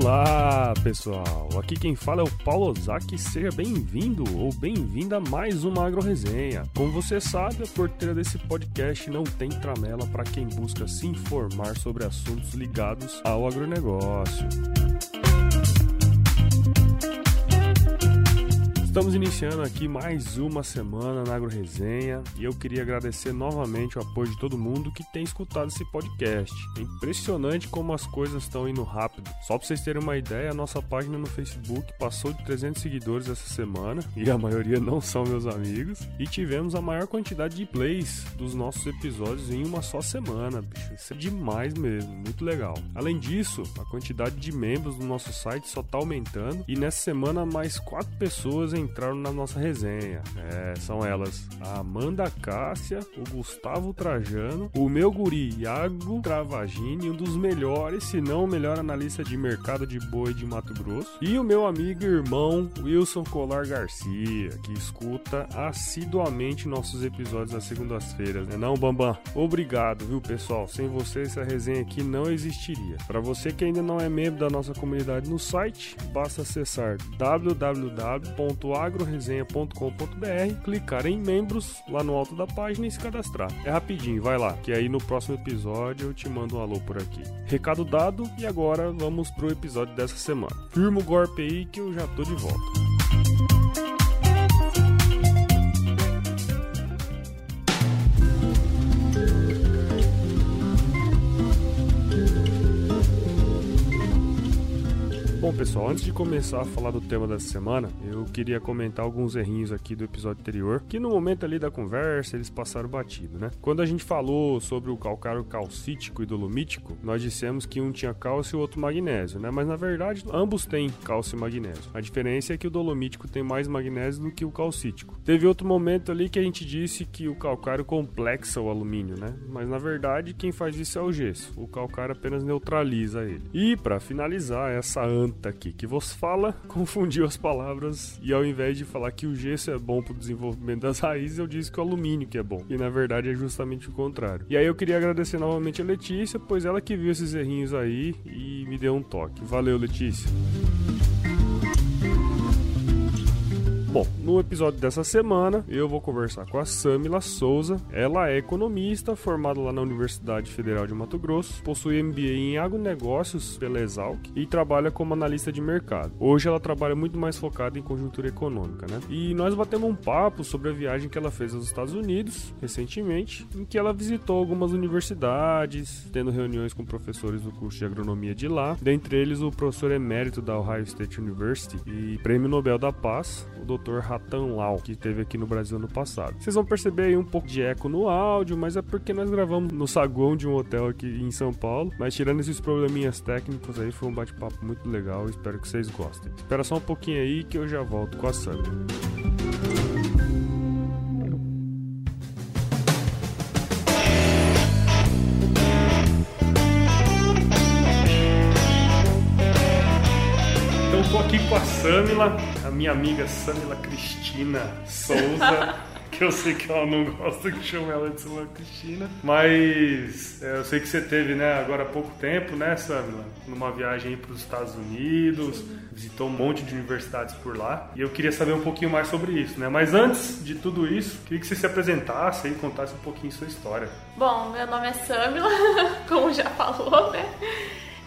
Olá pessoal, aqui quem fala é o Paulo Ozaki, seja bem-vindo ou bem-vinda a mais uma Agro Resenha. Como você sabe, a porteira desse podcast não tem tramela para quem busca se informar sobre assuntos ligados ao agronegócio. Estamos iniciando aqui mais uma semana na Agro Resenha e eu queria agradecer novamente o apoio de todo mundo que tem escutado esse podcast. É impressionante como as coisas estão indo rápido. Só para vocês terem uma ideia, a nossa página no Facebook passou de 300 seguidores essa semana e a maioria não são meus amigos. E tivemos a maior quantidade de plays dos nossos episódios em uma só semana, bicho. Isso é demais mesmo, muito legal. Além disso, a quantidade de membros do nosso site só está aumentando e nessa semana mais quatro pessoas entraram na nossa resenha. É, são elas a Amanda Cássia, o Gustavo Trajano, o meu guri Iago Travagini, um dos melhores, se não o melhor analista de mercado de boi de Mato Grosso, e o meu amigo e irmão Wilson Colar Garcia, que escuta assiduamente nossos episódios às segundas-feiras, né não, Bambam? Obrigado, viu, pessoal? Sem você essa resenha aqui não existiria. Para você que ainda não é membro da nossa comunidade no site, basta acessar www agroresenha.com.br, clicar em membros lá no alto da página e se cadastrar. É rapidinho, vai lá, que aí no próximo episódio eu te mando um alô por aqui. Recado dado e agora vamos pro episódio dessa semana. Firma o golpe aí que eu já tô de volta. Pessoal, antes de começar a falar do tema dessa semana, eu queria comentar alguns errinhos aqui do episódio anterior, que no momento ali da conversa eles passaram batido, né? Quando a gente falou sobre o calcário calcítico e dolomítico, nós dissemos que um tinha cálcio e o outro magnésio, né? Mas na verdade, ambos têm cálcio e magnésio. A diferença é que o dolomítico tem mais magnésio do que o calcítico. Teve outro momento ali que a gente disse que o calcário complexa o alumínio, né? Mas na verdade, quem faz isso é o gesso. O calcário apenas neutraliza ele. E para finalizar essa anta aqui que vos fala confundiu as palavras e ao invés de falar que o gesso é bom para o desenvolvimento das raízes, eu disse que o alumínio que é bom. E na verdade é justamente o contrário. E aí eu queria agradecer novamente a Letícia, pois ela que viu esses errinhos aí e me deu um toque. Valeu, Letícia. Bom, no episódio dessa semana eu vou conversar com a Samila Souza. Ela é economista, formada lá na Universidade Federal de Mato Grosso, possui MBA em agronegócios pela Exalc e trabalha como analista de mercado. Hoje ela trabalha muito mais focada em conjuntura econômica, né? E nós batemos um papo sobre a viagem que ela fez aos Estados Unidos recentemente, em que ela visitou algumas universidades, tendo reuniões com professores do curso de agronomia de lá, dentre eles o professor emérito da Ohio State University e prêmio Nobel da Paz, o Dr. Ratan Lau, que esteve aqui no Brasil no passado. Vocês vão perceber aí um pouco de eco no áudio, mas é porque nós gravamos no saguão de um hotel aqui em São Paulo. Mas tirando esses probleminhas técnicos aí, foi um bate-papo muito legal. Espero que vocês gostem. Espera só um pouquinho aí que eu já volto com a Sandra. Então, tô aqui com a Samila, minha amiga Samila Cristina Souza. que eu sei que ela não gosta que chame ela de Samila Cristina. Mas é, eu sei que você teve, né, agora há pouco tempo, né, Samila? Numa viagem para os Estados Unidos, visitou um monte de universidades por lá. E eu queria saber um pouquinho mais sobre isso, né? Mas antes de tudo isso, queria que você se apresentasse e contasse um pouquinho sua história. Bom, meu nome é Samila, como já falou, né?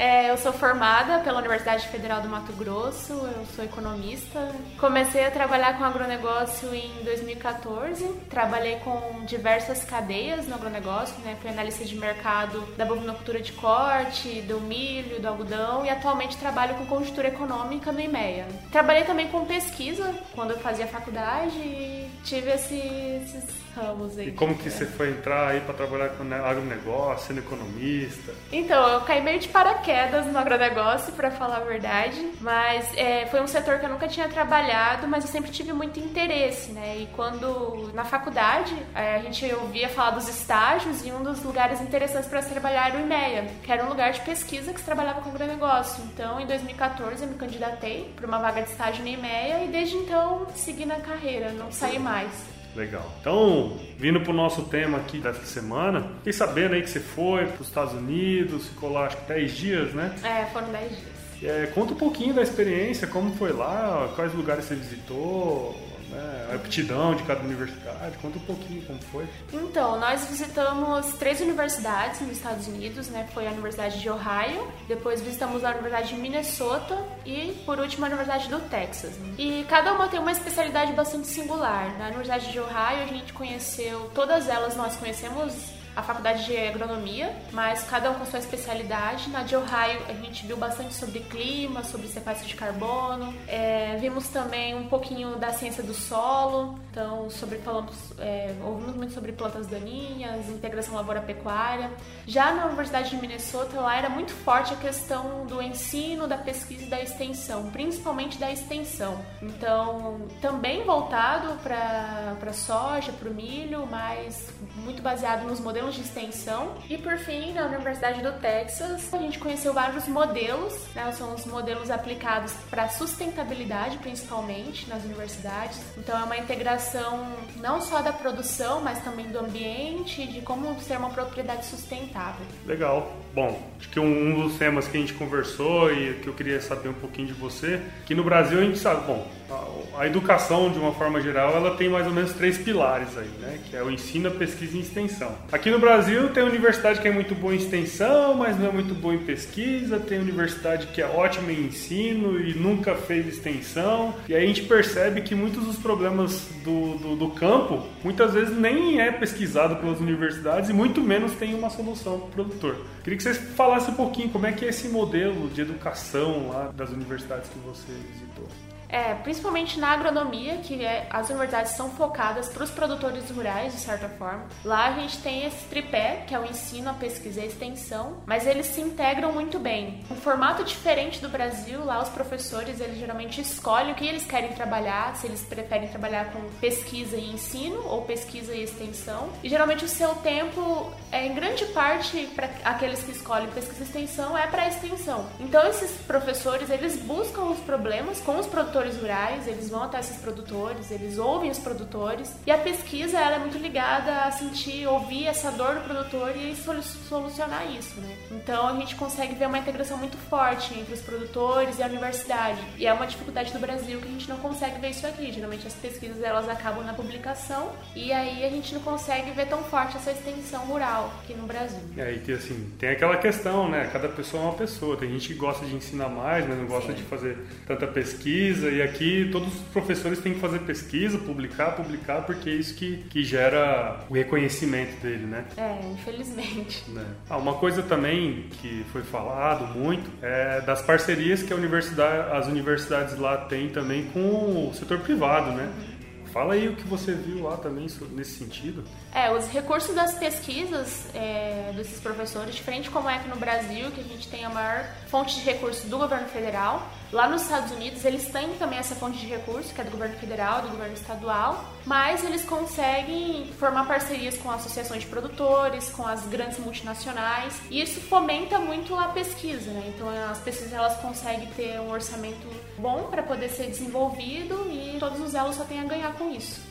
É, eu sou formada pela Universidade Federal do Mato Grosso, eu sou economista. Comecei a trabalhar com agronegócio em 2014. Trabalhei com diversas cadeias no agronegócio, né? Fui analista de mercado da bovinocultura de corte, do milho, do algodão e atualmente trabalho com conjuntura econômica no IMEA. Trabalhei também com pesquisa quando eu fazia faculdade e tive esse, esses ramos aí. E como que você foi entrar aí para trabalhar com agronegócio, sendo economista? Então, eu caí meio de paraquedas no agronegócio, para falar a verdade, mas é, foi um setor que eu nunca tinha trabalhado, mas eu sempre tive muito interesse, né? E quando na faculdade é, a gente ouvia falar dos estágios e um dos lugares interessantes para se trabalhar era o IMEA, que era um lugar de pesquisa que se trabalhava com agronegócio. Então, em 2014 eu me candidatei para uma vaga de estágio no IMEA e desde então segui na carreira, não saí mais. Legal. Então, vindo para o nosso tema aqui dessa semana, fiquei sabendo aí que você foi para os Estados Unidos, ficou lá acho que 10 dias, né? É, foram 10 dias. É, conta um pouquinho da experiência, como foi lá, quais lugares você visitou, né, a aptidão de cada universidade. Conta um pouquinho como foi. Então, nós visitamos três universidades nos Estados Unidos, né? Foi a Universidade de Ohio, depois visitamos a Universidade de Minnesota e, por último, a Universidade do Texas. E cada uma tem uma especialidade bastante singular. Na Universidade de Ohio, a gente conheceu, todas elas nós conhecemos a faculdade de agronomia, mas cada um com sua especialidade. Na de Ohio a gente viu bastante sobre clima, sobre sequestro de carbono, é, vimos também um pouquinho da ciência do solo, então sobre falamos, é, ouvimos muito sobre plantas daninhas, integração lavoura-pecuária. Já na Universidade de Minnesota lá era muito forte a questão do ensino, da pesquisa e da extensão, principalmente da extensão. Então também voltado para soja, para o milho, mas muito baseado nos modelos de extensão. E por fim, na Universidade do Texas, a gente conheceu vários modelos, né? São os modelos aplicados para sustentabilidade, principalmente nas universidades. Então é uma integração não só da produção, mas também do ambiente, de como ser uma propriedade sustentável. Legal. Bom, acho que um dos temas que a gente conversou e que eu queria saber um pouquinho de você, que no Brasil a gente sabe, bom, a, a educação de uma forma geral, ela tem mais ou menos três pilares aí, né? Que é o ensino, a pesquisa e extensão. Aqui no Brasil tem universidade que é muito boa em extensão, mas não é muito boa em pesquisa, tem universidade que é ótima em ensino e nunca fez extensão. E aí a gente percebe que muitos dos problemas do, do, do campo, muitas vezes nem é pesquisado pelas universidades e muito menos tem uma solução para o produtor. Queria que você falasse um pouquinho como é que é esse modelo de educação lá das universidades que você visitou. É, principalmente na agronomia, que é, as universidades são focadas para os produtores rurais, de certa forma. Lá a gente tem esse tripé, que é o ensino, a pesquisa e a extensão, mas eles se integram muito bem. Um formato diferente do Brasil, lá os professores, eles geralmente escolhem o que eles querem trabalhar, se eles preferem trabalhar com pesquisa e ensino ou pesquisa e extensão. E geralmente o seu tempo, é, em grande parte, para aqueles que escolhem pesquisa e extensão, é para extensão. Então esses professores, eles buscam os problemas com os produtores produtores rurais, eles vão até esses produtores, eles ouvem os produtores. E a pesquisa ela é muito ligada a sentir, ouvir essa dor do produtor e solucionar isso, né? Então a gente consegue ver uma integração muito forte entre os produtores e a universidade. E é uma dificuldade do Brasil que a gente não consegue ver isso aqui. Geralmente as pesquisas elas acabam na publicação e aí a gente não consegue ver tão forte essa extensão rural aqui no Brasil. É, e que assim, tem aquela questão, né? Cada pessoa é uma pessoa. Tem gente que gosta de ensinar mais, mas não gosta Sim. de fazer tanta pesquisa e aqui todos os professores têm que fazer pesquisa, publicar, publicar, porque é isso que, que gera o reconhecimento dele, né? É, infelizmente. Né? Ah, uma coisa também que foi falado muito é das parcerias que a universidade, as universidades lá têm também com o setor privado, né? Uhum. Fala aí o que você viu lá também nesse sentido. É, os recursos das pesquisas é, desses professores, diferente como é aqui no Brasil, que a gente tem a maior fonte de recursos do governo federal, lá nos Estados Unidos eles têm também essa fonte de recursos, que é do governo federal, do governo estadual, mas eles conseguem formar parcerias com associações de produtores, com as grandes multinacionais, e isso fomenta muito a pesquisa, né? Então as pesquisas elas conseguem ter um orçamento bom para poder ser desenvolvido e todos os elos só têm a ganhar com isso.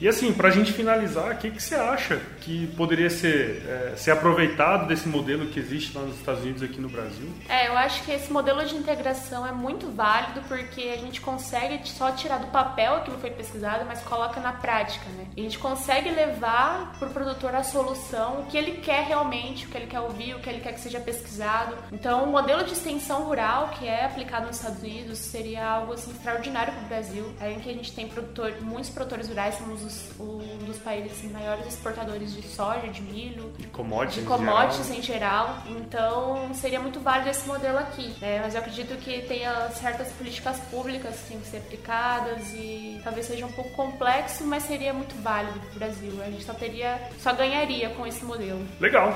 E assim, para a gente finalizar, o que, que você acha que poderia ser, é, ser aproveitado desse modelo que existe lá nos Estados Unidos e aqui no Brasil? É, eu acho que esse modelo de integração é muito válido porque a gente consegue só tirar do papel aquilo que foi pesquisado, mas coloca na prática, né? E a gente consegue levar para o produtor a solução, o que ele quer realmente, o que ele quer ouvir, o que ele quer que seja pesquisado. Então, o modelo de extensão rural que é aplicado nos Estados Unidos seria algo assim, extraordinário para o Brasil, em que a gente tem produtor, muitos produtores rurais, somos somos um dos países maiores exportadores de soja, de milho, de commodities, de commodities em geral. Então seria muito válido esse modelo aqui. Né? Mas eu acredito que tenha certas políticas públicas que têm que ser aplicadas e talvez seja um pouco complexo, mas seria muito válido para o Brasil. A gente só teria, só ganharia com esse modelo. Legal.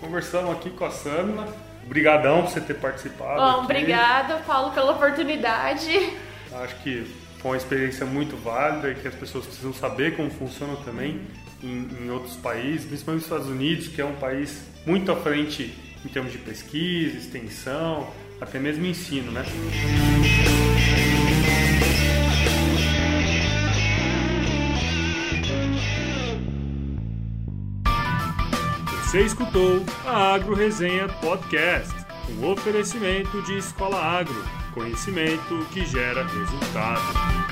Conversamos aqui com a Samila. Obrigadão por você ter participado. Bom, obrigada, Paulo, pela oportunidade. Acho que foi uma experiência muito válida e que as pessoas precisam saber como funciona também em, em, outros países, principalmente nos Estados Unidos, que é um país muito à frente em termos de pesquisa, extensão, até mesmo ensino, né? Você escutou a Agro Resenha Podcast, um oferecimento de Escola Agro, conhecimento que gera resultado.